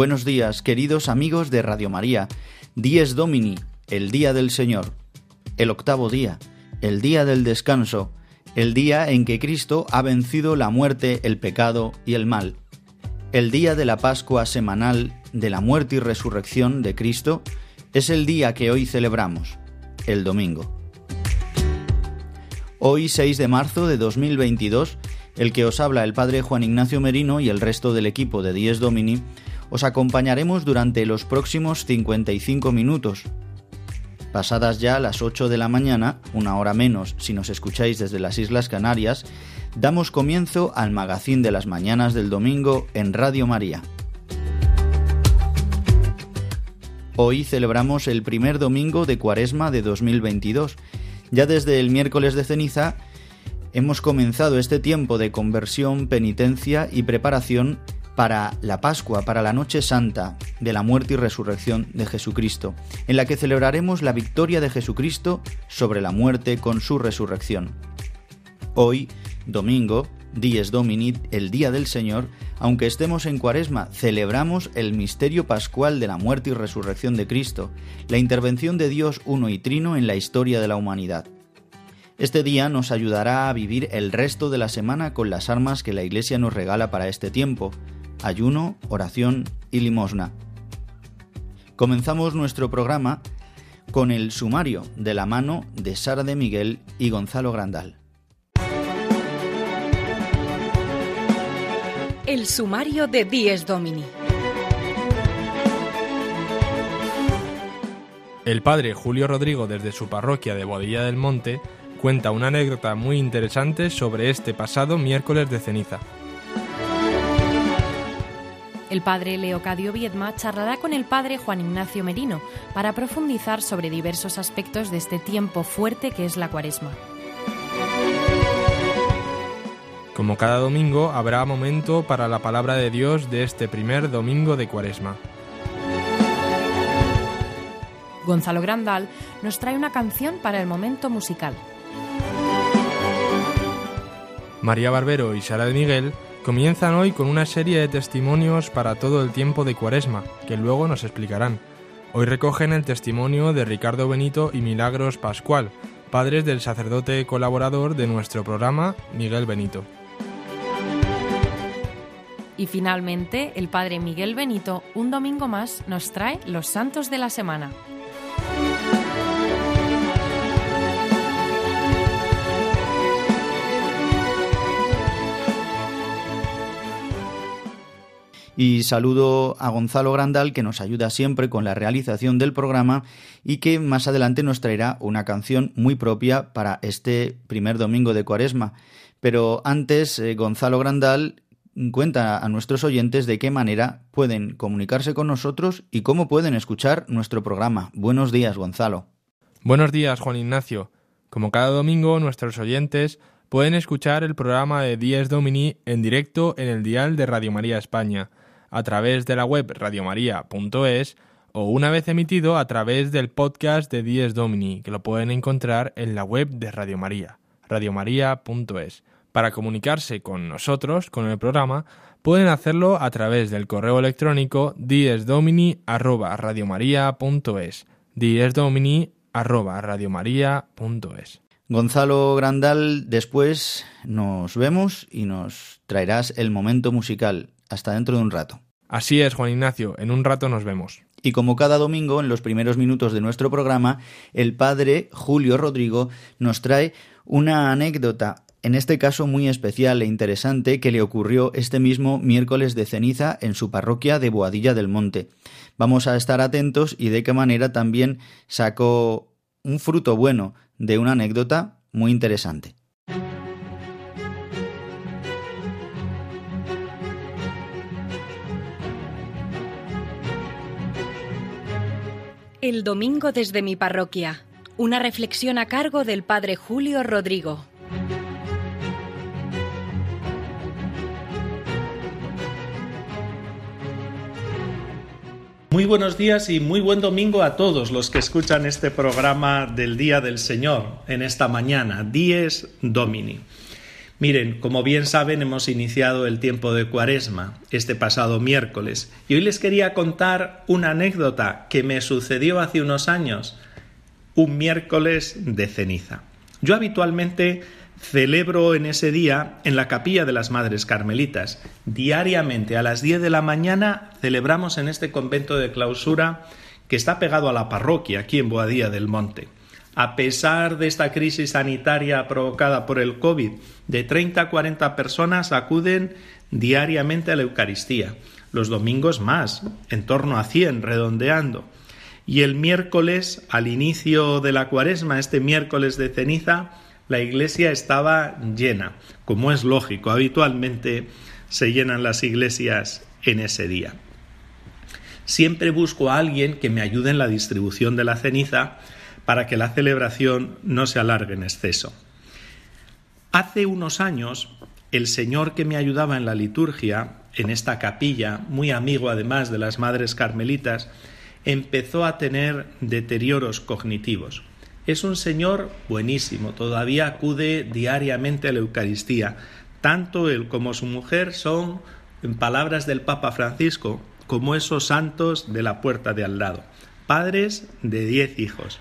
Buenos días, queridos amigos de Radio María. Dies Domini, el día del Señor, el octavo día, el día del descanso, el día en que Cristo ha vencido la muerte, el pecado y el mal, el día de la Pascua semanal de la muerte y resurrección de Cristo, es el día que hoy celebramos, el domingo. Hoy, 6 de marzo de 2022, el que os habla el Padre Juan Ignacio Merino y el resto del equipo de Dies Domini, os acompañaremos durante los próximos 55 minutos. Pasadas ya las 8 de la mañana, una hora menos si nos escucháis desde las Islas Canarias, damos comienzo al magazín de las mañanas del domingo en Radio María. Hoy celebramos el primer domingo de Cuaresma de 2022. Ya desde el miércoles de ceniza hemos comenzado este tiempo de conversión, penitencia y preparación para la Pascua, para la Noche Santa de la muerte y resurrección de Jesucristo, en la que celebraremos la victoria de Jesucristo sobre la muerte con su resurrección. Hoy, domingo, Dies Domini, el Día del Señor, aunque estemos en Cuaresma, celebramos el misterio pascual de la muerte y resurrección de Cristo, la intervención de Dios uno y trino en la historia de la humanidad. Este día nos ayudará a vivir el resto de la semana con las armas que la Iglesia nos regala para este tiempo, ayuno, oración y limosna. Comenzamos nuestro programa con el sumario de la mano de Sara de Miguel y Gonzalo Grandal. El sumario de Dies Domini. El padre Julio Rodrigo desde su parroquia de Bodilla del Monte cuenta una anécdota muy interesante sobre este pasado miércoles de ceniza. El padre Leocadio Viedma charlará con el padre Juan Ignacio Merino para profundizar sobre diversos aspectos de este tiempo fuerte que es la cuaresma. Como cada domingo, habrá momento para la palabra de Dios de este primer domingo de cuaresma. Gonzalo Grandal nos trae una canción para el momento musical. María Barbero y Sara de Miguel comienzan hoy con una serie de testimonios para todo el tiempo de Cuaresma, que luego nos explicarán. Hoy recogen el testimonio de Ricardo Benito y Milagros Pascual, padres del sacerdote colaborador de nuestro programa, Miguel Benito. Y finalmente, el padre Miguel Benito, un domingo más, nos trae los santos de la semana. Y saludo a Gonzalo Grandal, que nos ayuda siempre con la realización del programa y que más adelante nos traerá una canción muy propia para este primer domingo de Cuaresma. Pero antes, eh, Gonzalo Grandal cuenta a nuestros oyentes de qué manera pueden comunicarse con nosotros y cómo pueden escuchar nuestro programa. Buenos días, Gonzalo. Buenos días, Juan Ignacio. Como cada domingo, nuestros oyentes pueden escuchar el programa de Dies Domini en directo en el dial de Radio María España a través de la web radiomaria.es o una vez emitido a través del podcast de Dies Domini, que lo pueden encontrar en la web de Radio María, radiomaria.es. Para comunicarse con nosotros, con el programa, pueden hacerlo a través del correo electrónico diesdomini@radiomaria.es. diesdomini@radiomaria.es. Gonzalo Grandal, después nos vemos y nos traerás el momento musical. Hasta dentro de un rato. Así es, Juan Ignacio, en un rato nos vemos. Y como cada domingo, en los primeros minutos de nuestro programa, el padre Julio Rodrigo nos trae una anécdota en este caso muy especial e interesante que le ocurrió este mismo miércoles de ceniza en su parroquia de Boadilla del Monte. Vamos a estar atentos y de qué manera también sacó un fruto bueno de una anécdota muy interesante. El domingo desde mi parroquia. Una reflexión a cargo del Padre Julio Rodrigo. Muy buenos días y muy buen domingo a todos los que escuchan este programa del Día del Señor en esta mañana, Dies Domini. Miren, como bien saben, hemos iniciado el tiempo de Cuaresma este pasado miércoles y hoy les quería contar una anécdota que me sucedió hace unos años, un miércoles de ceniza. Yo habitualmente celebro en ese día en la capilla de las Madres Carmelitas. Diariamente a las 10 de la mañana celebramos en este convento de clausura que está pegado a la parroquia aquí en Boadía del Monte. A pesar de esta crisis sanitaria provocada por el COVID, de 30 a 40 personas acuden diariamente a la Eucaristía. Los domingos más, en torno a 100, redondeando. Y el miércoles, al inicio de la cuaresma, este miércoles de ceniza, la iglesia estaba llena, como es lógico, habitualmente se llenan las iglesias en ese día. Siempre busco a alguien que me ayude en la distribución de la ceniza para que la celebración no se alargue en exceso. Hace unos años, el señor que me ayudaba en la liturgia, en esta capilla, muy amigo además de las madres carmelitas, empezó a tener deterioros cognitivos. Es un señor buenísimo, todavía acude diariamente a la Eucaristía. Tanto él como su mujer son, en palabras del Papa Francisco, como esos santos de la puerta de al lado, padres de diez hijos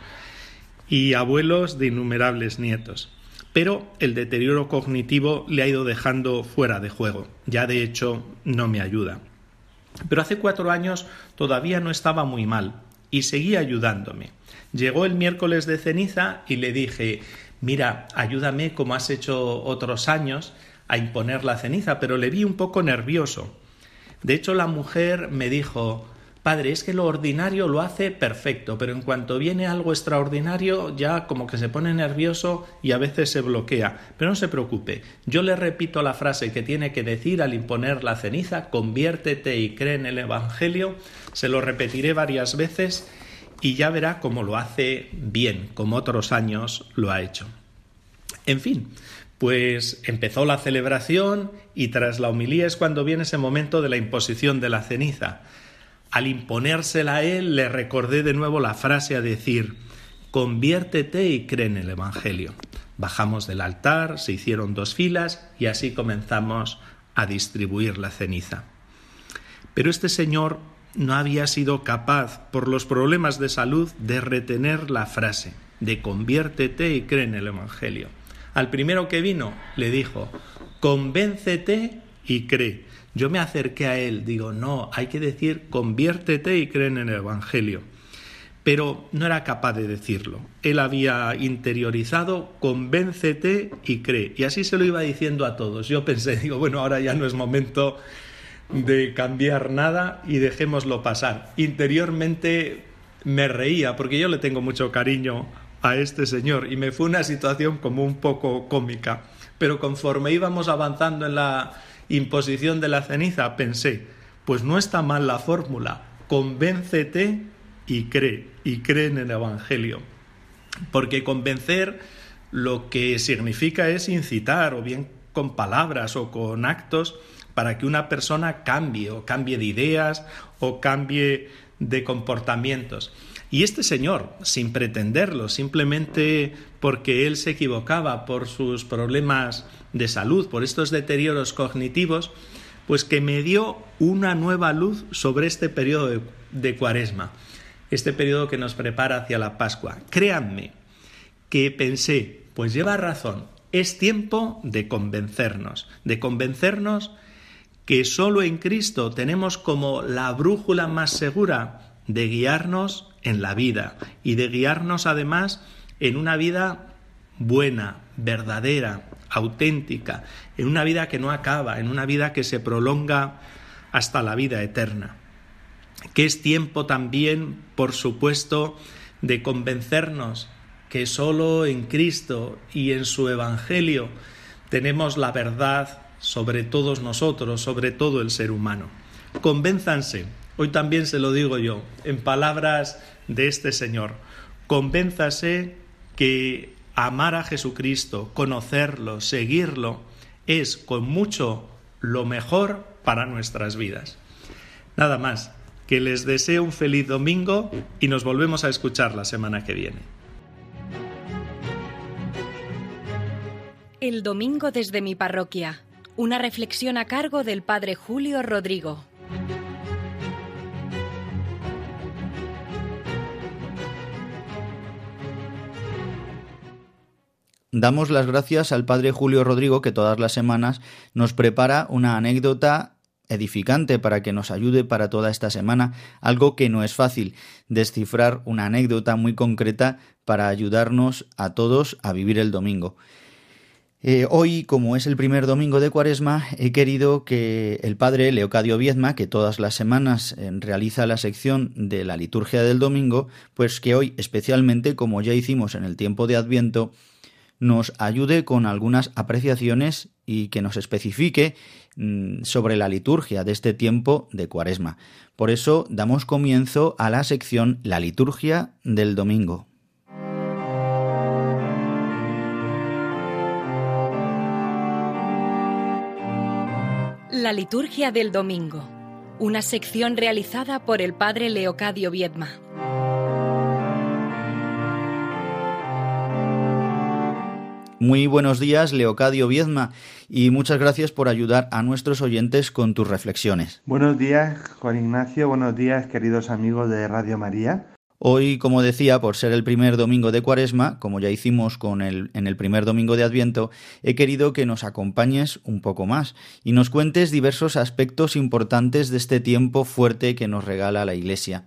y abuelos de innumerables nietos. Pero el deterioro cognitivo le ha ido dejando fuera de juego. Ya de hecho no me ayuda. Pero hace cuatro años todavía no estaba muy mal y seguía ayudándome. Llegó el miércoles de ceniza y le dije, mira, ayúdame como has hecho otros años a imponer la ceniza, pero le vi un poco nervioso. De hecho, la mujer me dijo, Padre, es que lo ordinario lo hace perfecto, pero en cuanto viene algo extraordinario ya como que se pone nervioso y a veces se bloquea. Pero no se preocupe, yo le repito la frase que tiene que decir al imponer la ceniza, conviértete y cree en el Evangelio, se lo repetiré varias veces y ya verá cómo lo hace bien, como otros años lo ha hecho. En fin, pues empezó la celebración y tras la homilía es cuando viene ese momento de la imposición de la ceniza. Al imponérsela a él le recordé de nuevo la frase a decir, conviértete y cree en el Evangelio. Bajamos del altar, se hicieron dos filas y así comenzamos a distribuir la ceniza. Pero este señor no había sido capaz, por los problemas de salud, de retener la frase de conviértete y cree en el Evangelio. Al primero que vino le dijo, convéncete y cree. Yo me acerqué a él, digo, no, hay que decir conviértete y cree en el Evangelio. Pero no era capaz de decirlo. Él había interiorizado, convéncete y cree. Y así se lo iba diciendo a todos. Yo pensé, digo, bueno, ahora ya no es momento de cambiar nada y dejémoslo pasar. Interiormente me reía porque yo le tengo mucho cariño a este señor y me fue una situación como un poco cómica. Pero conforme íbamos avanzando en la imposición de la ceniza, pensé, pues no está mal la fórmula, convéncete y cree, y cree en el Evangelio. Porque convencer lo que significa es incitar, o bien con palabras o con actos, para que una persona cambie o cambie de ideas o cambie de comportamientos. Y este señor, sin pretenderlo, simplemente porque él se equivocaba por sus problemas de salud, por estos deterioros cognitivos, pues que me dio una nueva luz sobre este periodo de, cuaresma, este periodo que nos prepara hacia la Pascua. Créanme que pensé, pues lleva razón, es tiempo de convencernos, de convencernos que solo en Cristo tenemos como la brújula más segura de guiarnos en la vida y de guiarnos además en una vida buena, verdadera, auténtica, en una vida que no acaba, en una vida que se prolonga hasta la vida eterna. Que es tiempo también, por supuesto, de convencernos que solo en Cristo y en su Evangelio tenemos la verdad sobre todos nosotros, sobre todo el ser humano. Convénzanse, hoy también se lo digo yo, en palabras de este Señor, convénzase que amar a Jesucristo, conocerlo, seguirlo, es con mucho lo mejor para nuestras vidas. Nada más, que les deseo un feliz domingo y nos volvemos a escuchar la semana que viene. El domingo desde mi parroquia. Una reflexión a cargo del Padre Julio Rodrigo. Damos las gracias al Padre Julio Rodrigo que todas las semanas nos prepara una anécdota edificante para que nos ayude para toda esta semana, algo que no es fácil, descifrar una anécdota muy concreta para ayudarnos a todos a vivir el domingo. Eh, hoy, como es el primer domingo de Cuaresma, he querido que el padre Leocadio Viezma, que todas las semanas eh, realiza la sección de la liturgia del domingo, pues que hoy, especialmente como ya hicimos en el tiempo de Adviento, nos ayude con algunas apreciaciones y que nos especifique mm, sobre la liturgia de este tiempo de Cuaresma. Por eso damos comienzo a la sección La liturgia del domingo. La liturgia del domingo, una sección realizada por el padre Leocadio Viedma. Muy buenos días, Leocadio Viedma, y muchas gracias por ayudar a nuestros oyentes con tus reflexiones. Buenos días, Juan Ignacio, buenos días, queridos amigos de Radio María. Hoy, como decía, por ser el primer domingo de Cuaresma, como ya hicimos con el, en el primer domingo de Adviento, he querido que nos acompañes un poco más y nos cuentes diversos aspectos importantes de este tiempo fuerte que nos regala la Iglesia.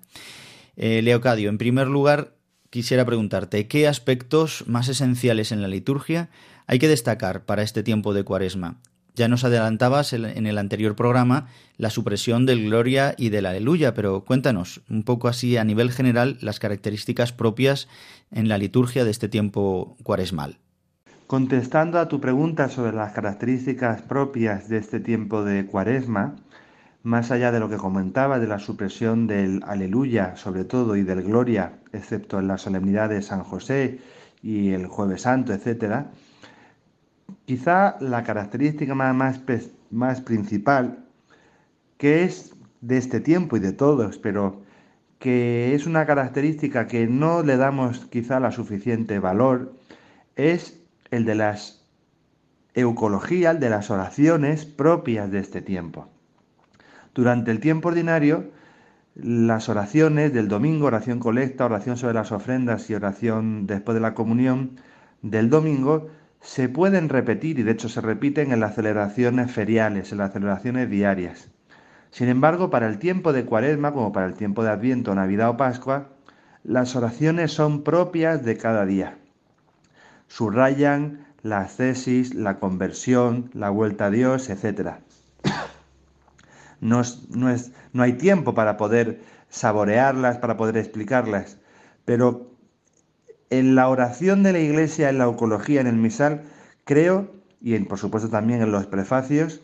Eh, Leocadio, en primer lugar, quisiera preguntarte, ¿qué aspectos más esenciales en la liturgia hay que destacar para este tiempo de Cuaresma? Ya nos adelantabas en el anterior programa la supresión del gloria y del aleluya, pero cuéntanos un poco así a nivel general las características propias en la liturgia de este tiempo cuaresmal. Contestando a tu pregunta sobre las características propias de este tiempo de cuaresma, más allá de lo que comentaba de la supresión del aleluya sobre todo y del gloria, excepto en la solemnidad de San José y el jueves santo, etcétera, Quizá la característica más, más, principal que es de este tiempo y de todos, pero que es una característica que no le damos quizá la suficiente valor, es el de las eucología, el de las oraciones propias de este tiempo. Durante el tiempo ordinario, las oraciones del domingo, oración colecta, oración sobre las ofrendas y oración después de la comunión del domingo, se pueden repetir y de hecho se repiten en las celebraciones feriales, en las celebraciones diarias. Sin embargo, para el tiempo de Cuaresma, como para el tiempo de Adviento, Navidad o Pascua, las oraciones son propias de cada día. Subrayan la tesis, la conversión, la vuelta a Dios, etc. No, no hay tiempo para poder saborearlas, para poder explicarlas, pero en la oración de la Iglesia, en la oncología, en el misal, creo, y por supuesto también en los prefacios,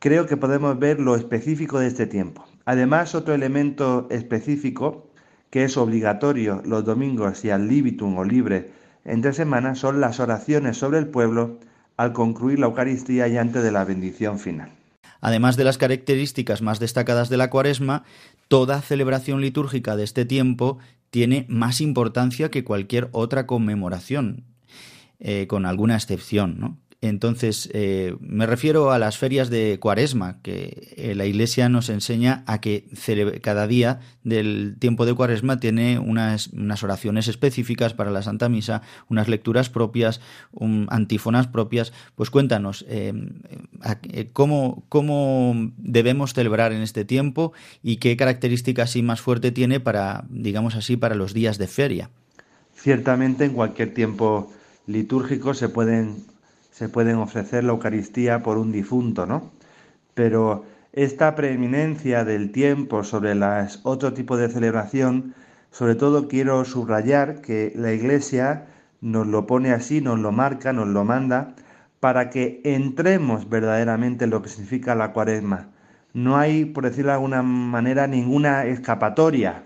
creo que podemos ver lo específico de este tiempo. Además, otro elemento específico que es obligatorio los domingos y al libitum o libre entre semanas son las oraciones sobre el pueblo al concluir la Eucaristía y antes de la bendición final. Además de las características más destacadas de la cuaresma, toda celebración litúrgica de este tiempo tiene más importancia que cualquier otra conmemoración, eh, con alguna excepción, ¿no? Entonces, eh, me refiero a las ferias de Cuaresma, que eh, la Iglesia nos enseña a que cada día del tiempo de Cuaresma tiene unas, oraciones específicas para la Santa Misa, unas lecturas propias, antífonas propias. Pues cuéntanos, ¿cómo, ¿cómo, debemos celebrar en este tiempo y qué características más fuerte tiene para, digamos así, para los días de feria? Ciertamente, en cualquier tiempo litúrgico se pueden se pueden ofrecer la Eucaristía por un difunto, ¿no? Pero esta preeminencia del tiempo sobre las otro tipo de celebración, sobre todo quiero subrayar que la Iglesia nos lo pone así, nos lo marca, nos lo manda, para que entremos verdaderamente en lo que significa la cuaresma. No hay, por decirlo de alguna manera, ninguna escapatoria,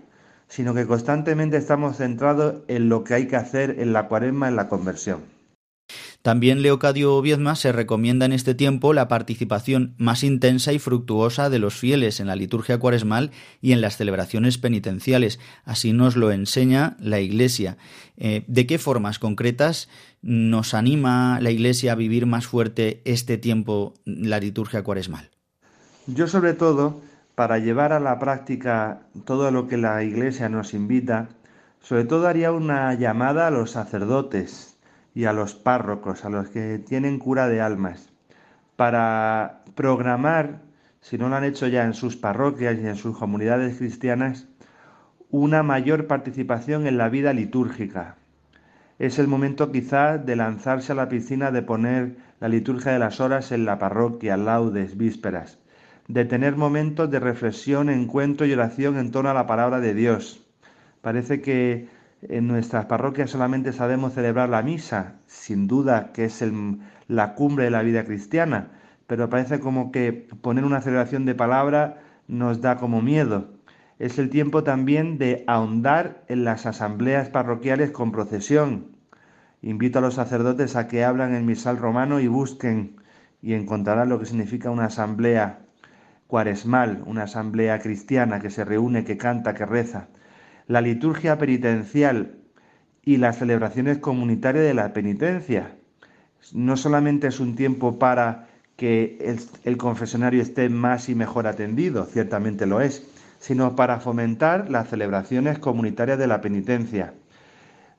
sino que constantemente estamos centrados en lo que hay que hacer en la cuaresma, en la conversión. También Leocadio Viedma se recomienda en este tiempo la participación más intensa y fructuosa de los fieles en la liturgia cuaresmal y en las celebraciones penitenciales. Así nos lo enseña la Iglesia. Eh, ¿De qué formas concretas nos anima la Iglesia a vivir más fuerte este tiempo, la liturgia cuaresmal? Yo sobre todo, para llevar a la práctica todo lo que la Iglesia nos invita, sobre todo haría una llamada a los sacerdotes, y a los párrocos, a los que tienen cura de almas, para programar, si no lo han hecho ya en sus parroquias y en sus comunidades cristianas, una mayor participación en la vida litúrgica. Es el momento quizá de lanzarse a la piscina, de poner la liturgia de las horas en la parroquia, laudes, vísperas, de tener momentos de reflexión, encuentro y oración en torno a la palabra de Dios. Parece que en nuestras parroquias solamente sabemos celebrar la misa, sin duda que es la cumbre de la vida cristiana, pero parece como que poner una celebración de palabra nos da como miedo. Es el tiempo también de ahondar en las asambleas parroquiales con procesión. Invito a los sacerdotes a que hablan el misal romano y busquen y encontrarán lo que significa una asamblea cuaresmal, una asamblea cristiana que se reúne, que canta, que reza la liturgia penitencial y las celebraciones comunitarias de la penitencia. No solamente es un tiempo para que el, confesionario esté más y mejor atendido, ciertamente lo es, sino para fomentar las celebraciones comunitarias de la penitencia,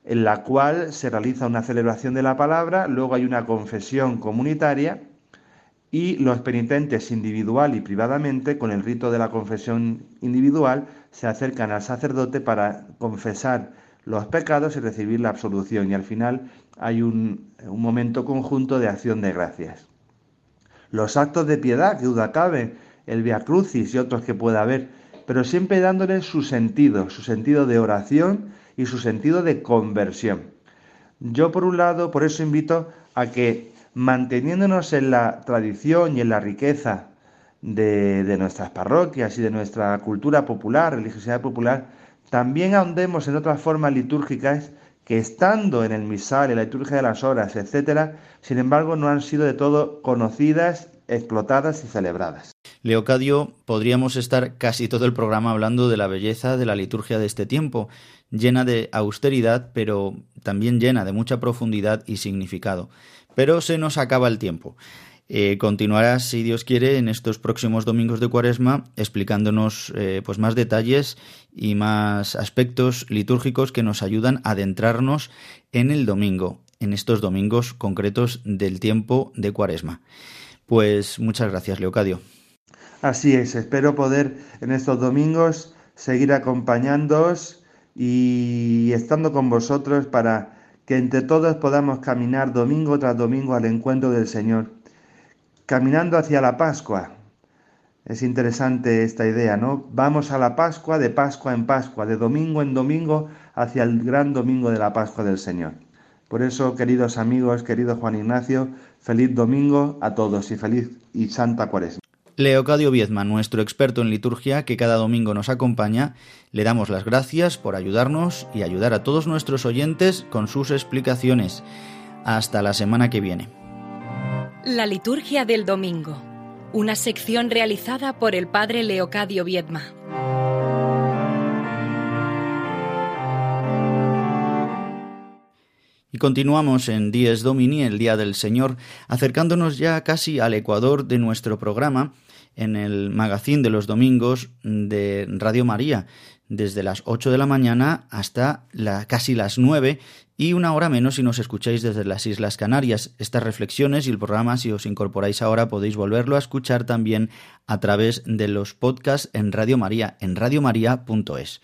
en la cual se realiza una celebración de la palabra, luego hay una confesión comunitaria y los penitentes individual y privadamente, con el rito de la confesión individual, se acercan al sacerdote para confesar los pecados y recibir la absolución. Y al final hay un, momento conjunto de acción de gracias. Los actos de piedad, que duda cabe, el Via Crucis y otros que pueda haber, pero siempre dándole su sentido, su sentido de oración y su sentido de conversión. Yo, por un lado, por eso invito a que manteniéndonos en la tradición y en la riqueza de, nuestras parroquias y de nuestra cultura popular, religiosidad popular, también ahondemos en otras formas litúrgicas que estando en el misal, en la liturgia de las horas, etcétera, sin embargo no han sido de todo conocidas, explotadas y celebradas. Leocadio, podríamos estar casi todo el programa hablando de la belleza de la liturgia de este tiempo, llena de austeridad, pero también llena de mucha profundidad y significado. Pero se nos acaba el tiempo. Eh, continuarás, si Dios quiere, en estos próximos domingos de Cuaresma, explicándonos eh, pues más detalles y más aspectos litúrgicos que nos ayudan a adentrarnos en el domingo, en estos domingos concretos del tiempo de Cuaresma. Pues muchas gracias, Leocadio. Así es, espero poder en estos domingos seguir acompañándoos y estando con vosotros para que entre todos podamos caminar domingo tras domingo al encuentro del Señor caminando hacia la Pascua. Es interesante esta idea, ¿no? Vamos a la Pascua de Pascua en Pascua, de domingo en domingo, hacia el gran domingo de la Pascua del Señor. Por eso, queridos amigos, querido Juan Ignacio, feliz domingo a todos y feliz y santa cuaresma. Leocadio Viezma, nuestro experto en liturgia que cada domingo nos acompaña, le damos las gracias por ayudarnos y ayudar a todos nuestros oyentes con sus explicaciones. Hasta la semana que viene. La liturgia del domingo, una sección realizada por el padre Leocadio Viedma. Y continuamos en Dies Domini, el Día del Señor, acercándonos ya casi al ecuador de nuestro programa en el magazín de los domingos de Radio María, desde las 8 de la mañana hasta casi las 9 y una hora menos si nos escucháis desde las Islas Canarias. Estas reflexiones y el programa, si os incorporáis ahora, podéis volverlo a escuchar también a través de los podcasts en Radio María, en radiomaria.es.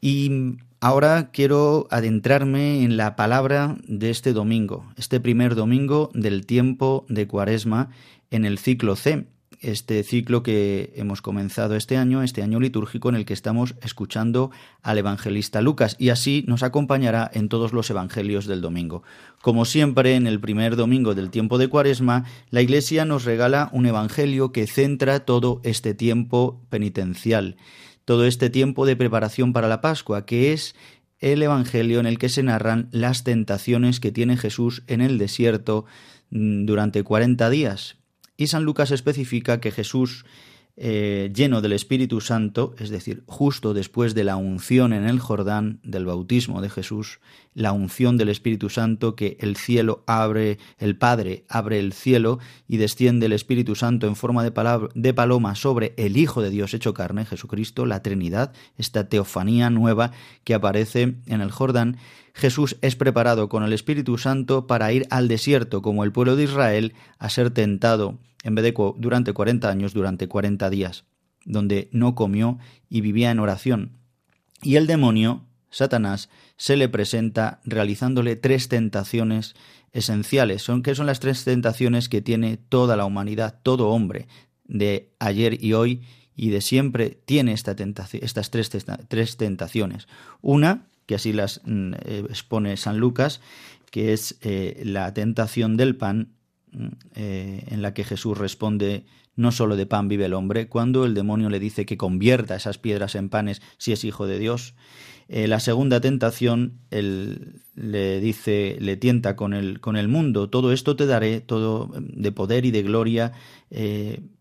Y ahora quiero adentrarme en la palabra de este domingo, este primer domingo del tiempo de Cuaresma en el ciclo C, este ciclo que hemos comenzado este año, este año litúrgico en el que estamos escuchando al evangelista Lucas y así nos acompañará en todos los evangelios del domingo. Como siempre, en el primer domingo del tiempo de Cuaresma, la Iglesia nos regala un evangelio que centra todo este tiempo penitencial, todo este tiempo de preparación para la Pascua, que es el evangelio en el que se narran las tentaciones que tiene Jesús en el desierto mm, durante 40 días, y San Lucas especifica que Jesús, eh, lleno del Espíritu Santo, es decir, justo después de la unción en el Jordán, del bautismo de Jesús, la unción del Espíritu Santo, que el cielo abre, el Padre abre el cielo y desciende el Espíritu Santo en forma de, de paloma sobre el Hijo de Dios hecho carne, Jesucristo, la Trinidad, esta teofanía nueva que aparece en el Jordán, Jesús es preparado con el Espíritu Santo para ir al desierto como el pueblo de Israel a ser tentado en vez de durante 40 años, durante 40 días, donde no comió y vivía en oración. Y el demonio, Satanás, se le presenta realizándole tres tentaciones esenciales. Son, ¿Qué son las tres tentaciones que tiene toda la humanidad, todo hombre, de ayer y hoy y de siempre tiene estas tres, tres tentaciones? Una, que así las mm, eh, expone San Lucas, que es eh, la tentación del pan eh, en la que Jesús responde no solo de pan vive el hombre, cuando el demonio le dice que convierta esas piedras en panes si es hijo de Dios. La segunda tentación, él le dice, le tienta con el, con el mundo, todo esto te daré, todo de poder y de gloria,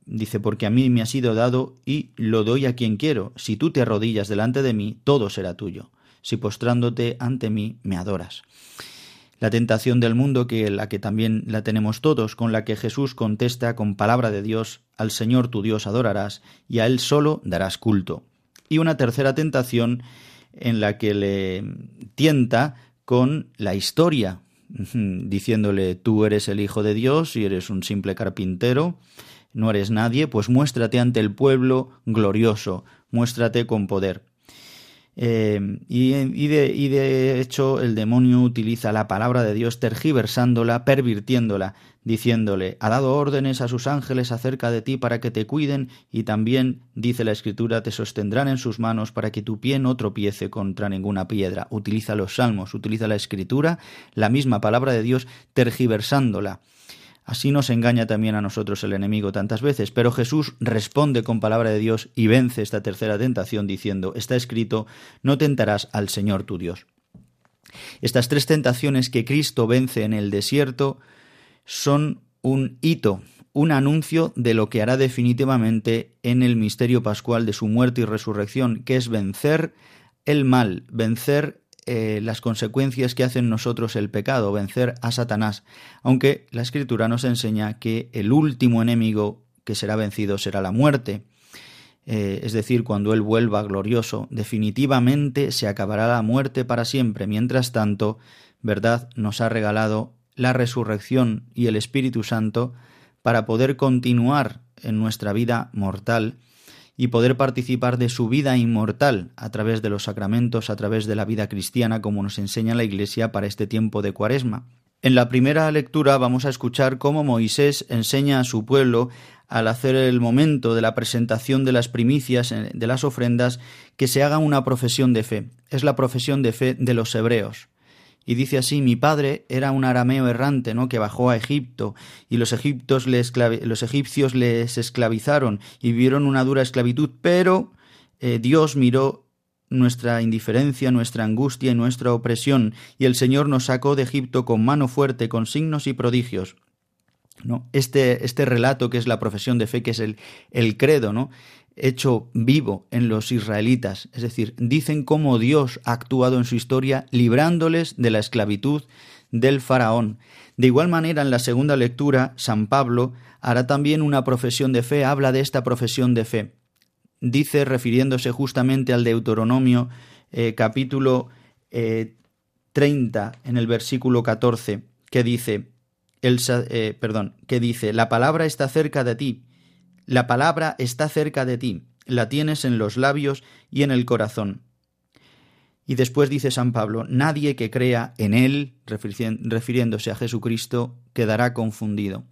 dice, porque a mí me ha sido dado y lo doy a quien quiero. Si tú te arrodillas delante de mí, todo será tuyo. Si postrándote ante mí, me adoras la tentación del mundo que la que también la tenemos todos, con la que Jesús contesta con palabra de Dios, al Señor tu Dios adorarás y a Él solo darás culto. Y una tercera tentación en la que le tienta con la historia, diciéndole tú eres el Hijo de Dios y eres un simple carpintero, no eres nadie, pues muéstrate ante el pueblo glorioso, muéstrate con poder. Eh, y, de, y, de, hecho el demonio utiliza la palabra de Dios tergiversándola, pervirtiéndola, diciéndole, ha dado órdenes a sus ángeles acerca de ti para que te cuiden y también, dice la escritura, te sostendrán en sus manos para que tu pie no tropiece contra ninguna piedra. Utiliza los salmos, utiliza la escritura, la misma palabra de Dios, tergiversándola. Así nos engaña también a nosotros el enemigo tantas veces, pero Jesús responde con palabra de Dios y vence esta tercera tentación diciendo, está escrito, no tentarás al Señor tu Dios. Estas tres tentaciones que Cristo vence en el desierto son un hito, un anuncio de lo que hará definitivamente en el misterio pascual de su muerte y resurrección, que es vencer el mal, vencer eh, las consecuencias que hacen nosotros el pecado, vencer a Satanás, aunque la escritura nos enseña que el último enemigo que será vencido será la muerte. Eh, es decir, cuando Él vuelva glorioso, definitivamente se acabará la muerte para siempre. Mientras tanto, verdad nos ha regalado la resurrección y el Espíritu Santo para poder continuar en nuestra vida mortal y poder participar de su vida inmortal a través de los sacramentos, a través de la vida cristiana, como nos enseña la Iglesia para este tiempo de Cuaresma. En la primera lectura vamos a escuchar cómo Moisés enseña a su pueblo, al hacer el momento de la presentación de las primicias, eh, de las ofrendas, que se haga una profesión de fe. Es la profesión de fe de los hebreos. Y dice así, mi padre era un arameo errante, ¿no? que bajó a Egipto, y los, egiptos los egipcios les esclavizaron y vivieron una dura esclavitud, pero eh, Dios miró nuestra indiferencia, nuestra angustia y nuestra opresión, y el Señor nos sacó de Egipto con mano fuerte, con signos y prodigios. ¿No? Este, este relato que es la profesión de fe, que es el credo, ¿no? Hecho vivo en los israelitas, es decir, dicen cómo Dios ha actuado en su historia librándoles de la esclavitud del faraón. De igual manera, en la segunda lectura, San Pablo hará también una profesión de fe, habla de esta profesión de fe. Dice, refiriéndose justamente al Deuteronomio eh, capítulo 30, eh, en el versículo 14, que dice, el, eh, perdón, que dice, la palabra está cerca de ti, la palabra está cerca de ti, la tienes en los labios y en el corazón. Y después dice San Pablo, nadie que crea en Él, refiriéndose a Jesucristo, quedará confundido.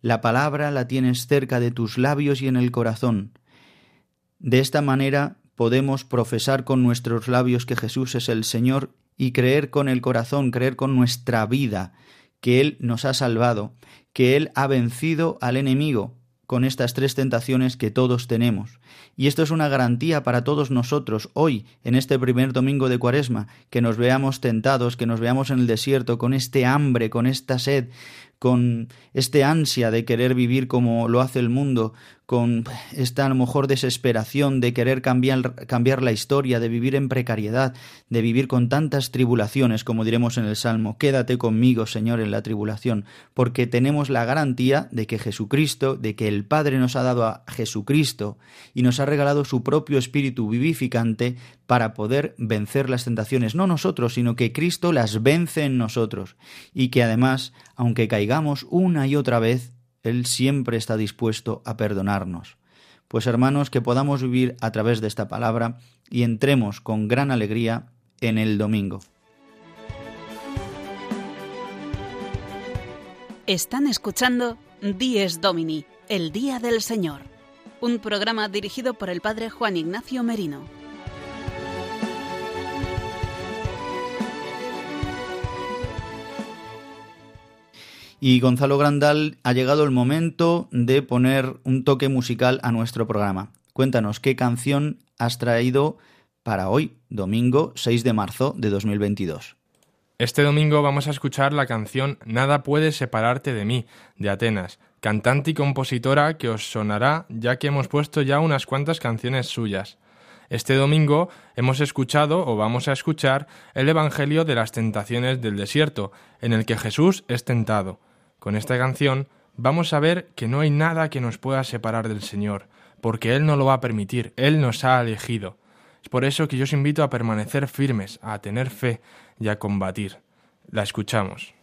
La palabra la tienes cerca de tus labios y en el corazón. De esta manera podemos profesar con nuestros labios que Jesús es el Señor y creer con el corazón, creer con nuestra vida, que Él nos ha salvado, que Él ha vencido al enemigo, con estas tres tentaciones que todos tenemos. Y esto es una garantía para todos nosotros hoy, en este primer domingo de Cuaresma, que nos veamos tentados, que nos veamos en el desierto con este hambre, con esta sed, con este ansia de querer vivir como lo hace el mundo, con esta a lo mejor desesperación de querer cambiar, cambiar la historia, de vivir en precariedad, de vivir con tantas tribulaciones, como diremos en el Salmo, quédate conmigo, Señor, en la tribulación, porque tenemos la garantía de que Jesucristo, de que el Padre nos ha dado a Jesucristo y nos ha regalado su propio Espíritu vivificante para poder vencer las tentaciones, no nosotros, sino que Cristo las vence en nosotros, y que además, aunque caigamos una y otra vez, él siempre está dispuesto a perdonarnos. Pues hermanos, que podamos vivir a través de esta palabra y entremos con gran alegría en el domingo. Están escuchando Dies Domini, el Día del Señor, un programa dirigido por el Padre Juan Ignacio Merino. Y Gonzalo Grandal, ha llegado el momento de poner un toque musical a nuestro programa. Cuéntanos qué canción has traído para hoy, domingo 6 de marzo de 2022. Este domingo vamos a escuchar la canción Nada puede separarte de mí, de Atenas, cantante y compositora que os sonará ya que hemos puesto ya unas cuantas canciones suyas. Este domingo hemos escuchado o vamos a escuchar el Evangelio de las tentaciones del desierto, en el que Jesús es tentado. Con esta canción vamos a ver que no hay nada que nos pueda separar del Señor, porque Él no lo va a permitir, Él nos ha elegido. Es por eso que yo os invito a permanecer firmes, a tener fe y a combatir. La escuchamos.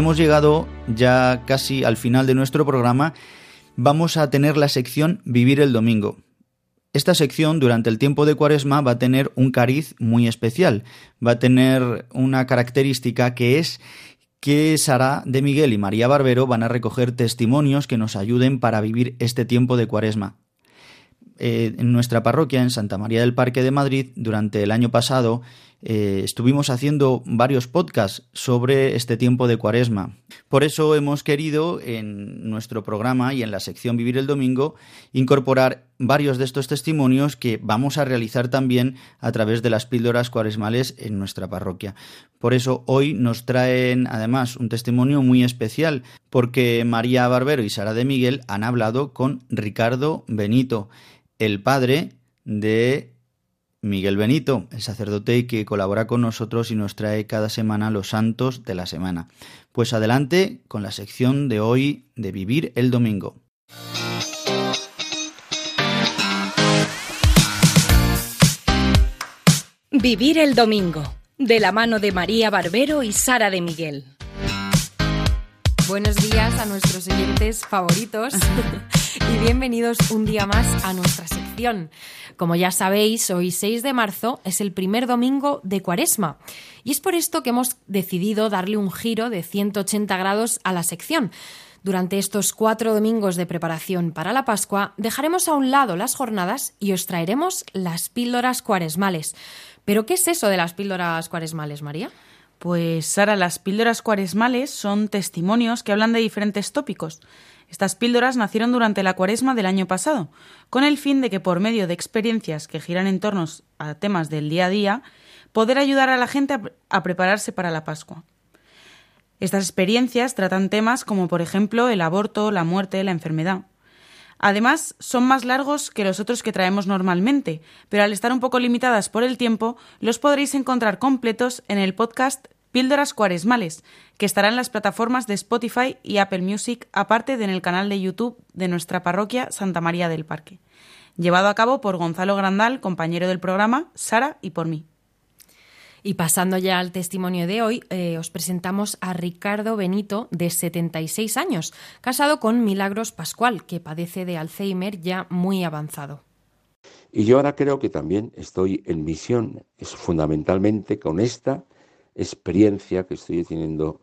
Hemos llegado ya casi al final de nuestro programa. Vamos a tener la sección Vivir el Domingo. Esta sección durante el tiempo de Cuaresma va a tener un cariz muy especial. Va a tener una característica que es que Sara de Miguel y María Barbero van a recoger testimonios que nos ayuden para vivir este tiempo de Cuaresma. Eh, en nuestra parroquia, en Santa María del Parque de Madrid, durante el año pasado, eh, estuvimos haciendo varios podcasts sobre este tiempo de cuaresma. Por eso hemos querido en nuestro programa y en la sección Vivir el Domingo incorporar varios de estos testimonios que vamos a realizar también a través de las píldoras cuaresmales en nuestra parroquia. Por eso hoy nos traen además un testimonio muy especial porque María Barbero y Sara de Miguel han hablado con Ricardo Benito, el padre de Miguel Benito, el sacerdote que colabora con nosotros y nos trae cada semana los santos de la semana. Pues adelante con la sección de hoy de Vivir el Domingo. Vivir el Domingo, de la mano de María Barbero y Sara de Miguel. Buenos días a nuestros oyentes favoritos y bienvenidos un día más a nuestra sección. Como ya sabéis, hoy 6 de marzo es el primer domingo de Cuaresma y es por esto que hemos decidido darle un giro de 180 grados a la sección. Durante estos cuatro domingos de preparación para la Pascua dejaremos a un lado las jornadas y os traeremos las píldoras cuaresmales. ¿Pero qué es eso de las píldoras cuaresmales, María? Pues Sara, las píldoras cuaresmales son testimonios que hablan de diferentes tópicos. Estas píldoras nacieron durante la cuaresma del año pasado, con el fin de que por medio de experiencias que giran en torno a temas del día a día, poder ayudar a la gente a, a prepararse para la Pascua. Estas experiencias tratan temas como por ejemplo el aborto, la muerte, la enfermedad. Además, son más largos que los otros que traemos normalmente, pero al estar un poco limitadas por el tiempo, los podréis encontrar completos en el podcast Píldoras Cuaresmales, que estará en las plataformas de Spotify y Apple Music, aparte de en el canal de YouTube de nuestra parroquia Santa María del Parque. Llevado a cabo por Gonzalo Grandal, compañero del programa, Sara y por mí. Y pasando ya al testimonio de hoy, eh, os presentamos a Ricardo Benito, de 76 años, casado con Milagros Pascual, que padece de Alzheimer ya muy avanzado. Y yo ahora creo que también estoy en misión, es fundamentalmente con esta experiencia que estoy teniendo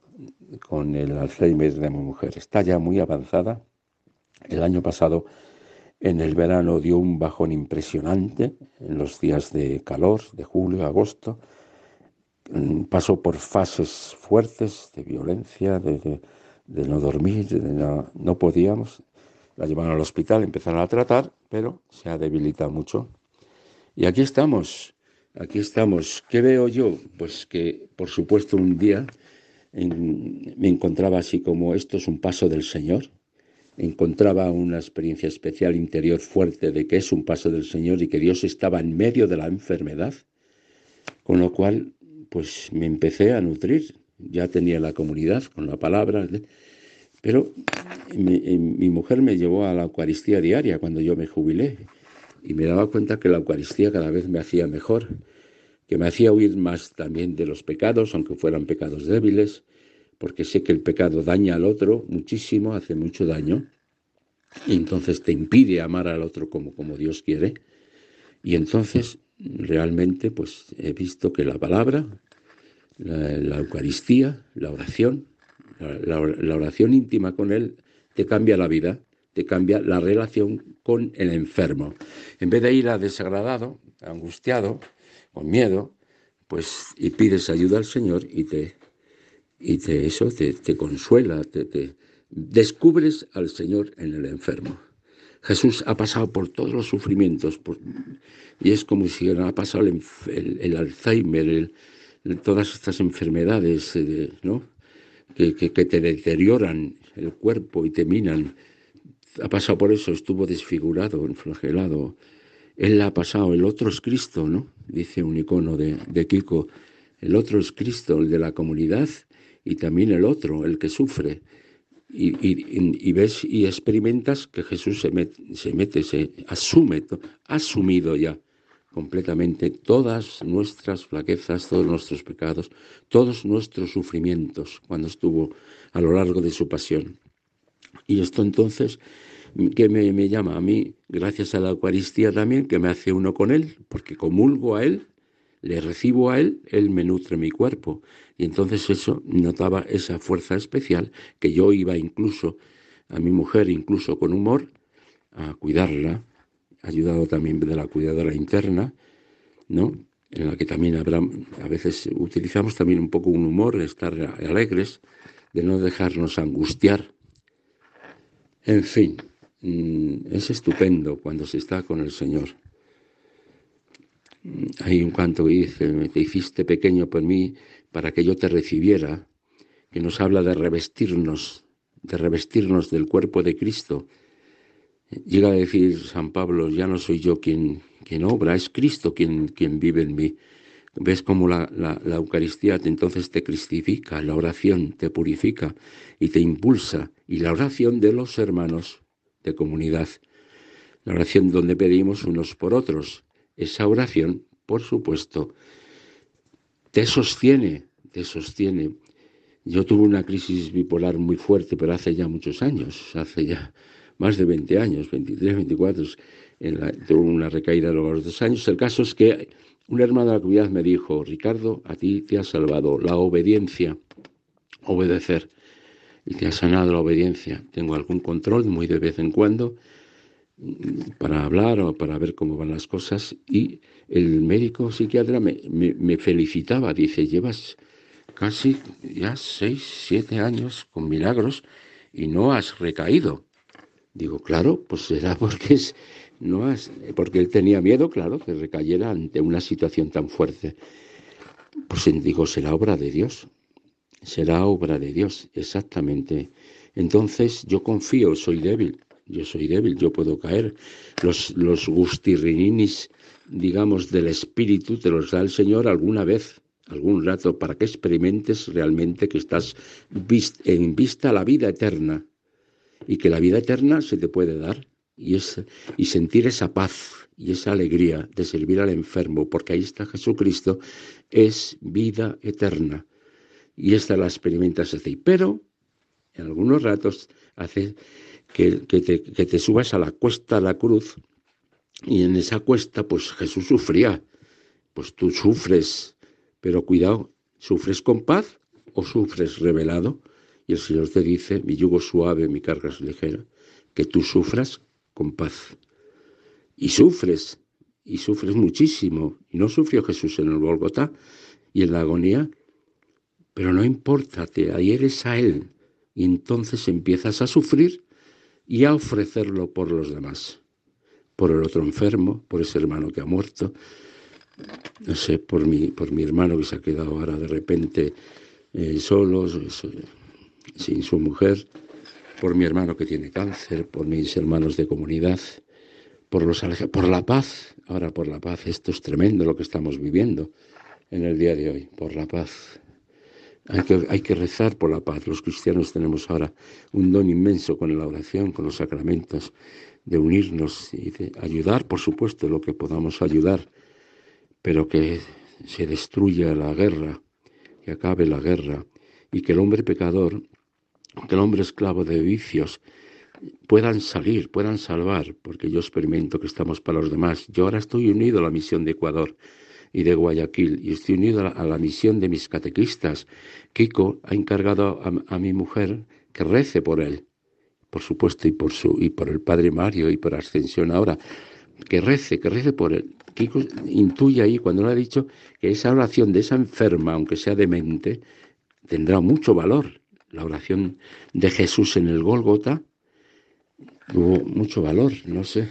con el Alzheimer de mi mujer. Está ya muy avanzada. El año pasado, en el verano, dio un bajón impresionante en los días de calor, de julio, agosto pasó por fases fuertes de violencia, de, no dormir, de no, no, podíamos. La llevaron al hospital, empezaron a tratar, pero se ha debilitado mucho. Y aquí estamos, aquí estamos. ¿Qué veo yo? Pues que, por supuesto, un día me encontraba así como esto es un paso del Señor. Encontraba una experiencia especial interior fuerte de que es un paso del Señor y que Dios estaba en medio de la enfermedad. Con lo cual pues me empecé a nutrir. Ya tenía la comunidad con la palabra, pero mi, mujer me llevó a la Eucaristía diaria cuando yo me jubilé y me daba cuenta que la Eucaristía cada vez me hacía mejor, que me hacía huir más también de los pecados, aunque fueran pecados débiles, porque sé que el pecado daña al otro muchísimo, hace mucho daño, y entonces te impide amar al otro como, como Dios quiere. Y entonces realmente pues he visto que la palabra, la, Eucaristía, la oración, la, oración íntima con Él te cambia la vida, te cambia la relación con el enfermo. En vez de ir a desagradado, angustiado, con miedo, pues y pides ayuda al Señor y te y te, eso te, consuela, te, descubres al Señor en el enfermo. Jesús ha pasado por todos los sufrimientos y es como si ha pasado el, Alzheimer, todas estas enfermedades eh, ¿no? que, que, te deterioran el cuerpo y te minan. Ha pasado por eso, estuvo desfigurado, enflagelado. Él ha pasado, el otro es Cristo, ¿no? Dice un icono de, de Kiko. El otro es Cristo, el de la comunidad y también el otro, el que sufre. Y, ves y experimentas que Jesús se mete, se, asume, ha asumido ya completamente todas nuestras flaquezas, todos nuestros pecados, todos nuestros sufrimientos cuando estuvo a lo largo de su pasión. Y esto entonces, que me, llama a mí, gracias a la Eucaristía también, que me hace uno con Él, porque comulgo a Él, le recibo a Él, Él me nutre mi cuerpo. Y entonces eso notaba esa fuerza especial que yo iba incluso a mi mujer, incluso con humor, a cuidarla, ayudado también de la cuidadora interna, ¿no? En la que también habrá, a veces utilizamos también un poco un humor, estar alegres, de no dejarnos angustiar. En fin, es estupendo cuando se está con el Señor. Hay un canto que dice, te hiciste pequeño por mí para que yo te recibiera, que nos habla de revestirnos, de revestirnos del cuerpo de Cristo. Llega a decir San Pablo, ya no soy yo quien, quien obra, es Cristo quien, vive en mí. Ves cómo la, la, la Eucaristía entonces te cristifica, la oración te purifica y te impulsa, y la oración de los hermanos de comunidad, la oración donde pedimos unos por otros, esa oración, por supuesto, te sostiene, te sostiene. Yo tuve una crisis bipolar muy fuerte, pero hace ya muchos años, hace ya más de 20 años, 23, 24, en la, tuve una recaída a los dos años. El caso es que un hermano de la comunidad me dijo, Ricardo, a ti te ha salvado la obediencia, obedecer, y te ha sanado la obediencia. Tengo algún control muy de vez en cuando, para hablar o para ver cómo van las cosas y el médico psiquiatra me, me, felicitaba, dice, llevas casi ya seis, siete años con milagros y no has recaído. Digo, claro, pues será porque es, no has, porque él tenía miedo, claro, que recayera ante una situación tan fuerte. Pues digo, será obra de Dios, será obra de Dios, exactamente. Entonces yo confío, soy débil, yo soy débil, yo puedo caer. Los, los gustirrininis, digamos, del espíritu te los da el Señor alguna vez, algún rato, para que experimentes realmente que estás en vista a la vida eterna y que la vida eterna se te puede dar y, es, y sentir esa paz y esa alegría de servir al enfermo, porque ahí está Jesucristo, es vida eterna. Y esta la experimentas así. Pero en algunos ratos hace que, te, subas a la cuesta de la cruz y en esa cuesta pues Jesús sufría. Pues tú sufres, pero cuidado, ¿sufres con paz o sufres revelado? Y el Señor te dice, mi yugo suave, mi carga es ligera, que tú sufras con paz. Y sufres, y sufres muchísimo. Y no sufrió Jesús en el Golgotá y en la agonía, pero no importa, te adhieres a Él. Y entonces empiezas a sufrir y a ofrecerlo por los demás, por el otro enfermo, por ese hermano que ha muerto, no sé, por mi, por mi hermano que se ha quedado ahora de repente eh, solo, sin su mujer, por mi hermano que tiene cáncer, por mis hermanos de comunidad, por, los, por la paz, ahora por la paz, esto es tremendo lo que estamos viviendo en el día de hoy, por la paz. Hay que, rezar por la paz. Los cristianos tenemos ahora un don inmenso con la oración, con los sacramentos, de unirnos y de ayudar, por supuesto, lo que podamos ayudar, pero que se destruya la guerra, que acabe la guerra y que el hombre pecador, que el hombre esclavo de vicios, puedan salir, puedan salvar, porque yo experimento que estamos para los demás. Yo ahora estoy unido a la misión de Ecuador y de Guayaquil y estoy unido a la, misión de mis catequistas. Kiko ha encargado a, mi mujer que rece por él, por supuesto, y por, su, y por el padre Mario y por Ascensión ahora, que rece, que rece por él. Kiko intuye ahí, cuando le ha dicho, que esa oración de esa enferma, aunque sea demente, tendrá mucho valor. La oración de Jesús en el Gólgota tuvo mucho valor, no sé.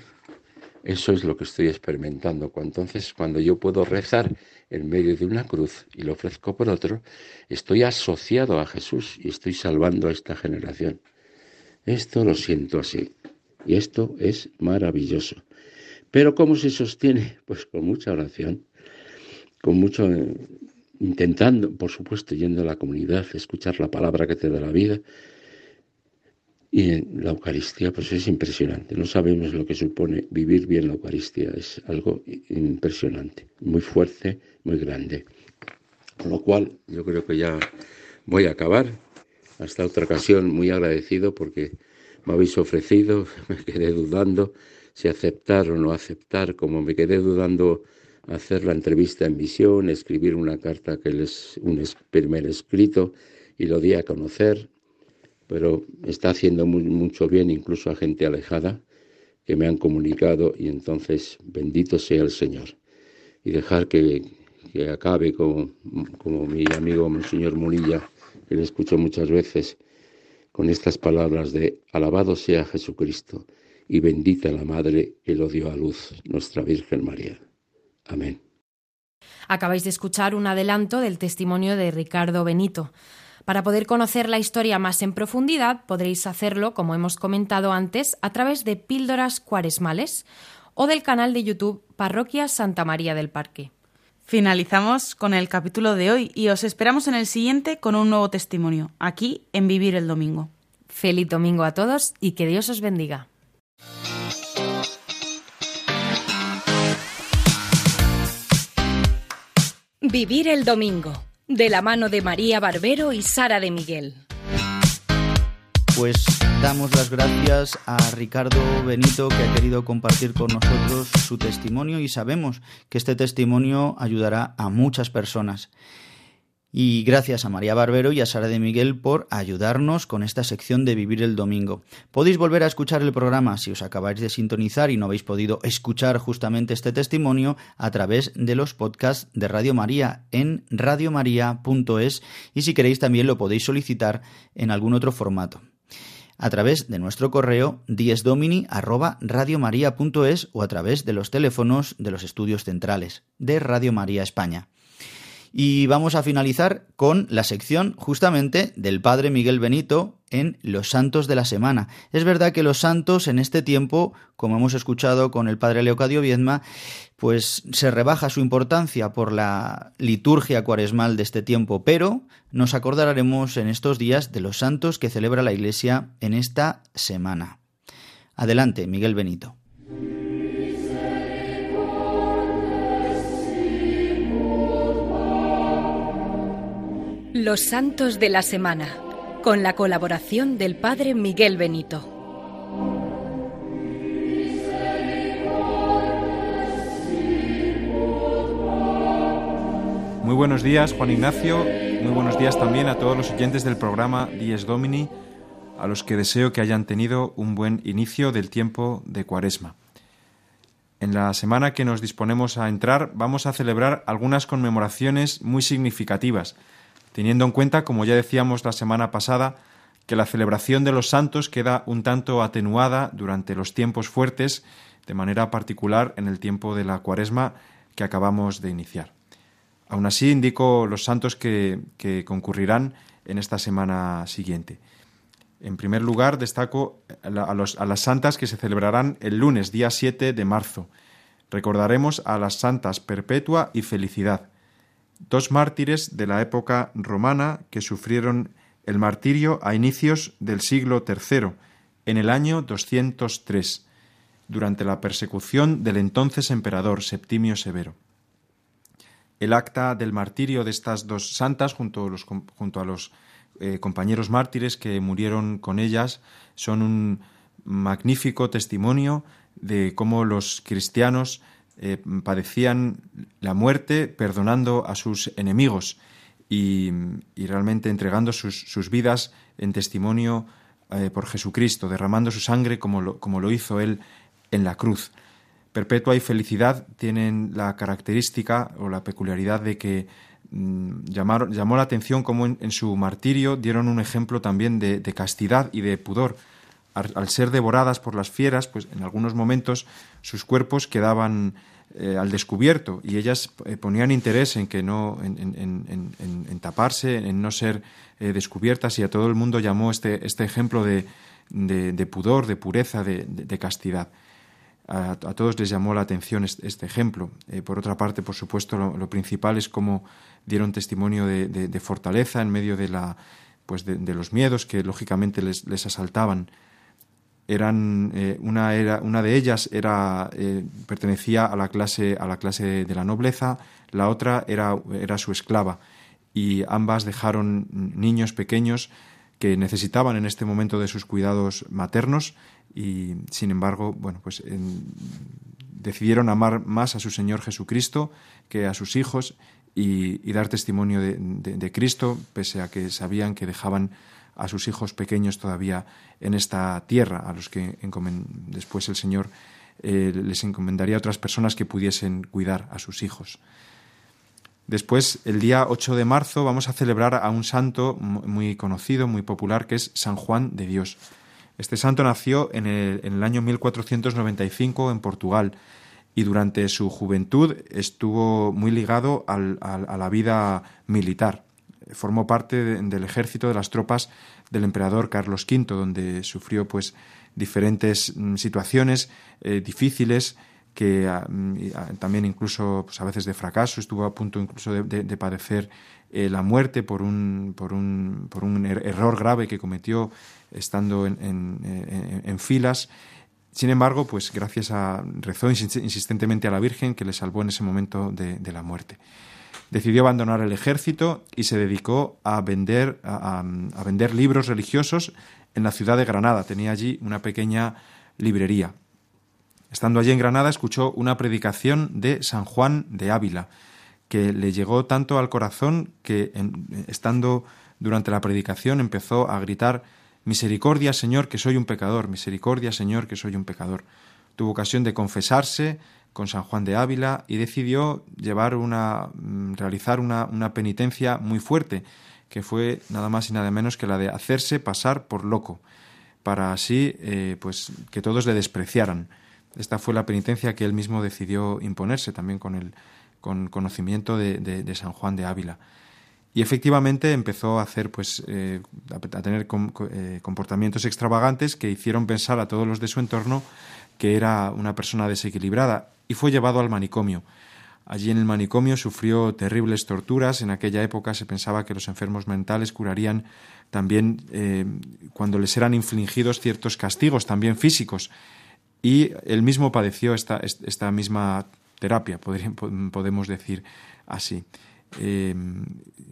Eso es lo que estoy experimentando. Entonces, cuando yo puedo rezar en medio de una cruz y lo ofrezco por otro, estoy asociado a Jesús y estoy salvando a esta generación. Esto lo siento así. Y esto es maravilloso. Pero ¿cómo se sostiene? Pues con mucha oración, con mucho eh, intentando, por supuesto, yendo a la comunidad, escuchar la palabra que te da la vida, y la Eucaristía, pues es impresionante. No sabemos lo que supone vivir bien la Eucaristía. Es algo impresionante, muy fuerte, muy grande. Con lo cual, yo creo que ya voy a acabar. Hasta otra ocasión, muy agradecido porque me habéis ofrecido, me quedé dudando si aceptar o no aceptar, como me quedé dudando hacer la entrevista en visión, escribir una carta que es un primer escrito y lo di a conocer pero está haciendo mucho bien incluso a gente alejada que me han comunicado y entonces bendito sea el Señor. Y dejar que, acabe como, como mi amigo Monseñor Murilla, que le escucho muchas veces, con estas palabras de alabado sea Jesucristo y bendita la Madre que lo dio a luz, nuestra Virgen María. Amén. Acabáis de escuchar un adelanto del testimonio de Ricardo Benito. Para poder conocer la historia más en profundidad, podréis hacerlo, como hemos comentado antes, a través de Píldoras Cuaresmales o del canal de YouTube Parroquia Santa María del Parque. Finalizamos con el capítulo de hoy y os esperamos en el siguiente con un nuevo testimonio, aquí en Vivir el Domingo. Feliz domingo a todos y que Dios os bendiga. Vivir el Domingo de la mano de María Barbero y Sara de Miguel. Pues damos las gracias a Ricardo Benito que ha querido compartir con nosotros su testimonio y sabemos que este testimonio ayudará a muchas personas. Y gracias a María Barbero y a Sara de Miguel por ayudarnos con esta sección de Vivir el Domingo. Podéis volver a escuchar el programa si os acabáis de sintonizar y no habéis podido escuchar justamente este testimonio a través de los podcasts de Radio María en radiomaria.es y si queréis también lo podéis solicitar en algún otro formato a través de nuestro correo diesdomini@radiomaria.es o a través de los teléfonos de los estudios centrales de Radio María España. Y vamos a finalizar con la sección justamente del Padre Miguel Benito en los santos de la semana. Es verdad que los santos en este tiempo, como hemos escuchado con el Padre Leocadio Viedma, pues se rebaja su importancia por la liturgia cuaresmal de este tiempo, pero nos acordaremos en estos días de los santos que celebra la Iglesia en esta semana. Adelante, Miguel Benito. Los Santos de la Semana, con la colaboración del Padre Miguel Benito. Muy buenos días, Juan Ignacio. Muy buenos días también a todos los oyentes del programa Dies Domini, a los que deseo que hayan tenido un buen inicio del tiempo de Cuaresma. En la semana que nos disponemos a entrar vamos a celebrar algunas conmemoraciones muy significativas teniendo en cuenta, como ya decíamos la semana pasada, que la celebración de los santos queda un tanto atenuada durante los tiempos fuertes, de manera particular en el tiempo de la cuaresma que acabamos de iniciar. Aún así, indico los santos que, concurrirán en esta semana siguiente. En primer lugar, destaco a, a, las santas que se celebrarán el lunes, día 7 de marzo. Recordaremos a las santas Perpetua y Felicidad, dos mártires de la época romana que sufrieron el martirio a inicios del siglo III, en el año 203, durante la persecución del entonces emperador Septimio Severo. El acta del martirio de estas dos santas, junto a los, eh, compañeros mártires que murieron con ellas son un magnífico testimonio de cómo los cristianos eh, padecían la muerte perdonando a sus enemigos y, realmente entregando sus, vidas en testimonio eh, por Jesucristo, derramando su sangre como lo, como lo hizo Él en la cruz. Perpetua y felicidad tienen la característica o la peculiaridad de que mm, llamó la atención como en, su martirio dieron un ejemplo también de, castidad y de pudor. Al, ser devoradas por las fieras, pues en algunos momentos sus cuerpos quedaban eh, al descubierto y ellas eh, ponían interés en que no en, taparse, en no ser eh, descubiertas y a todo el mundo llamó este, este ejemplo de, pudor, de pureza, de, castidad. A, todos les llamó la atención este, ejemplo. por otra parte, por supuesto, lo, principal es cómo dieron testimonio de, fortaleza en medio de, la, pues de, los miedos que lógicamente les, les asaltaban eran eh, una era una de ellas era eh, pertenecía a la clase a la clase de la nobleza la otra era era su esclava. Y ambas dejaron niños pequeños que necesitaban en este momento de sus cuidados maternos y sin embargo bueno pues decidieron amar más a su Señor Jesucristo que a sus hijos y, dar testimonio de Cristo pese a que sabían que dejaban a sus hijos pequeños todavía en esta tierra, a los que después el Señor eh, les encomendaría a otras personas que pudiesen cuidar a sus hijos. Después, el día 8 de marzo, vamos a celebrar a un santo muy conocido, muy popular, que es San Juan de Dios. Este santo nació en el, año 1495 en Portugal y durante su juventud estuvo muy ligado a la vida militar formó parte del ejército de las tropas del emperador Carlos V, donde sufrió pues diferentes mm, situaciones eh, difíciles que ah, mm, también incluso pues, a veces de fracaso, estuvo a punto incluso de, padecer eh, la muerte por un, por un, por un er-, error grave que cometió estando en, en, filas. Sin embargo, pues gracias a rezó insistentemente a la Virgen que le salvó en ese momento de la muerte decidió abandonar el ejército y se dedicó a vender, a, vender libros religiosos en la ciudad de Granada. Tenía allí una pequeña librería. Estando allí en Granada escuchó una predicación de San Juan de Ávila, que le llegó tanto al corazón que, estando durante la predicación, empezó a gritar Misericordia, Señor, que soy un pecador, misericordia, Señor, que soy un pecador. Tuvo ocasión de confesarse, con San Juan de Ávila y decidió llevar una, mm, realizar una, penitencia muy fuerte, que fue nada más y nada menos que la de hacerse pasar por loco, para así eh, pues que todos le despreciaran. Esta fue la penitencia que él mismo decidió imponerse también con el con conocimiento de, San Juan de Ávila. Y efectivamente empezó a hacer, pues, eh, a, tener eh, comportamientos extravagantes que hicieron pensar a todos los de su entorno que era una persona desequilibrada y fue llevado al manicomio. Allí en el manicomio sufrió terribles torturas. En aquella época se pensaba que los enfermos mentales curarían también eh, cuando les eran infligidos ciertos castigos, también físicos. Y él mismo padeció esta, esta misma terapia, podemos decir así. Eh,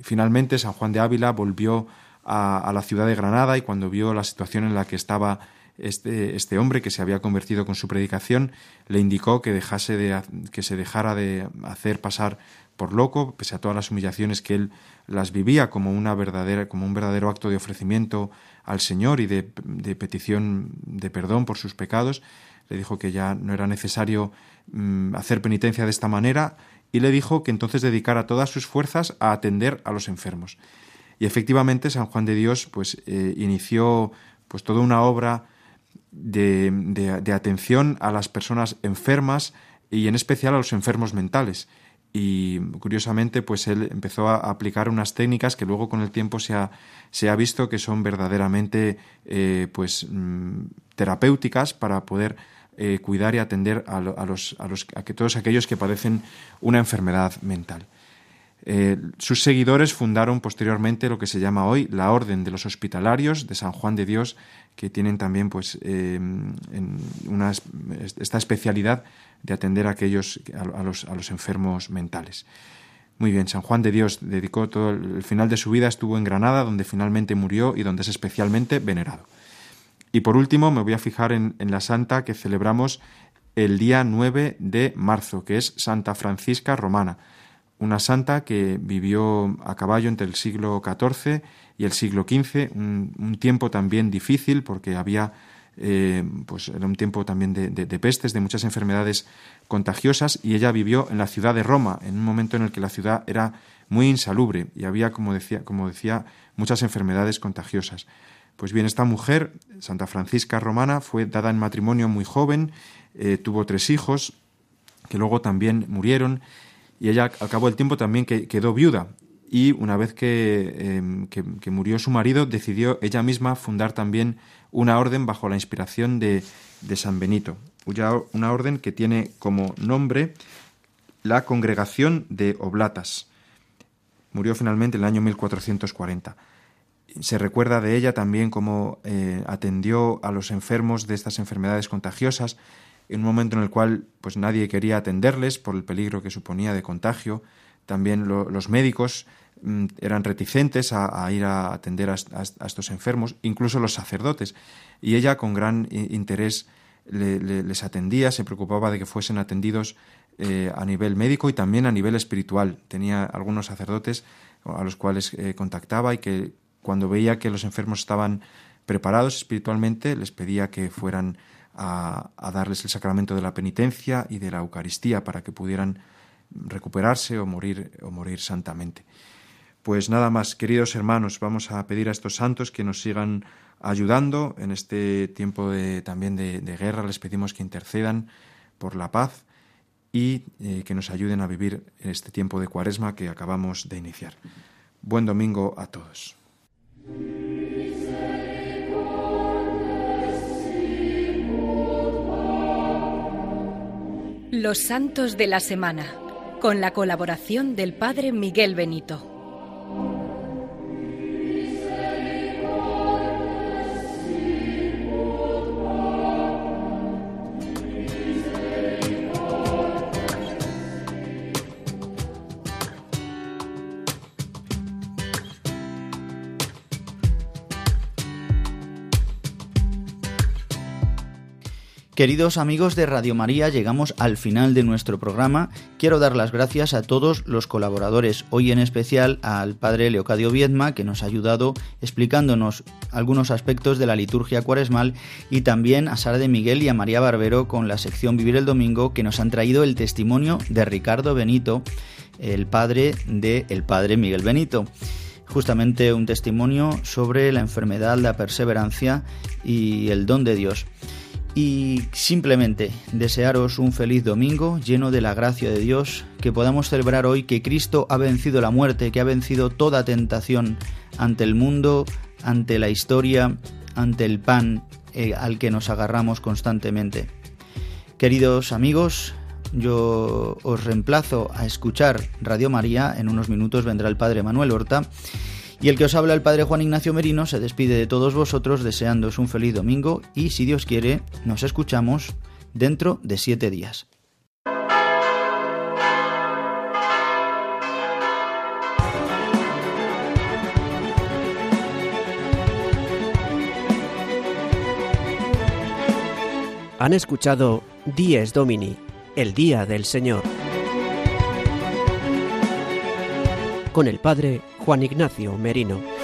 finalmente, San Juan de Ávila volvió a la ciudad de Granada y cuando vio la situación en la que estaba este, este hombre que se había convertido con su predicación le indicó que, dejase de, que se dejara de hacer pasar por loco, pese a todas las humillaciones que él las vivía como, una verdadera, como un verdadero acto de ofrecimiento al Señor y de, petición de perdón por sus pecados. Le dijo que ya no era necesario mm, hacer penitencia de esta manera y le dijo que entonces dedicara todas sus fuerzas a atender a los enfermos. Y efectivamente San Juan de Dios pues eh, inició pues toda una obra de, atención a las personas enfermas y en especial a los enfermos mentales. Y curiosamente, pues él empezó a aplicar unas técnicas que luego con el tiempo se ha, se ha visto que son verdaderamente eh, pues, mm, terapéuticas para poder eh, cuidar y atender a, los, a, los, a que todos aquellos que padecen una enfermedad mental. Eh, sus seguidores fundaron posteriormente lo que se llama hoy la Orden de los Hospitalarios de San Juan de Dios, que tienen también pues, eh, esta especialidad de atender a, aquellos, a, los, a los enfermos mentales. Muy bien, San Juan de Dios dedicó todo el final de su vida, estuvo en Granada, donde finalmente murió y donde es especialmente venerado. Y por último, me voy a fijar en, la santa que celebramos el día 9 de marzo, que es Santa Francisca Romana, una santa que vivió a caballo entre el siglo XIV y el siglo XV, un, tiempo también difícil porque había, eh, pues era un tiempo también de, de, pestes, de muchas enfermedades contagiosas y ella vivió en la ciudad de Roma, en un momento en el que la ciudad era muy insalubre y había, como decía, como decía muchas enfermedades contagiosas. Pues bien, esta mujer, Santa Francisca Romana, fue dada en matrimonio muy joven, eh, tuvo tres hijos que luego también murieron y ella al cabo del tiempo también quedó viuda. Y una vez em, que, que, murió su marido decidió ella misma fundar también una orden bajo la inspiración de, de San Benito, una orden que tiene como nombre la Congregación de Oblatas. Murió finalmente en el año 1440 se recuerda de ella también cómo eh, atendió a los enfermos de estas enfermedades contagiosas en un momento en el cual pues nadie quería atenderles por el peligro que suponía de contagio. También los médicos mm, eran reticentes a, ir a atender a, estos enfermos, incluso los sacerdotes. Y ella con gran interés les atendía, se preocupaba de que fuesen atendidos eh, a nivel médico y también a nivel espiritual. Tenía algunos sacerdotes a los cuales eh, contactaba y que cuando veía que los enfermos estaban preparados espiritualmente, les pedía que fueran a, darles el sacramento de la penitencia y de la Eucaristía para que pudieran recuperarse o morir, o morir santamente. Pues nada más, queridos hermanos, vamos a pedir a estos santos que nos sigan ayudando en este tiempo de, también de, guerra. Les pedimos que intercedan por la paz y eh, que nos ayuden a vivir este tiempo de cuaresma que acabamos de iniciar. Buen domingo a todos. Los Santos de la Semana, con la colaboración del Padre Miguel Benito. Queridos amigos de Radio María, llegamos al final de nuestro programa. Quiero dar las gracias a todos los colaboradores, hoy en especial al Padre Leocadio Viedma, que nos ha ayudado explicándonos algunos aspectos de la liturgia cuaresmal, y también a Sara de Miguel y a María Barbero con la sección Vivir el Domingo, que nos han traído el testimonio de Ricardo Benito, el padre de el Padre Miguel Benito justamente un testimonio sobre la enfermedad, la perseverancia y el don de Dios y simplemente desearos un feliz domingo lleno de la gracia de Dios, que podamos celebrar hoy que Cristo ha vencido la muerte, que ha vencido toda tentación ante el mundo, ante la historia, ante el pan eh, al que nos agarramos constantemente. Queridos amigos, yo os reemplazo a escuchar Radio María, en unos minutos vendrá el Padre Manuel Horta y el que os habla el Padre Juan Ignacio Merino se despide de todos vosotros deseándoos un feliz domingo y si Dios quiere nos escuchamos dentro de siete días. Han escuchado Dies Domini, el Día del Señor, con el Padre Juan Ignacio Merino.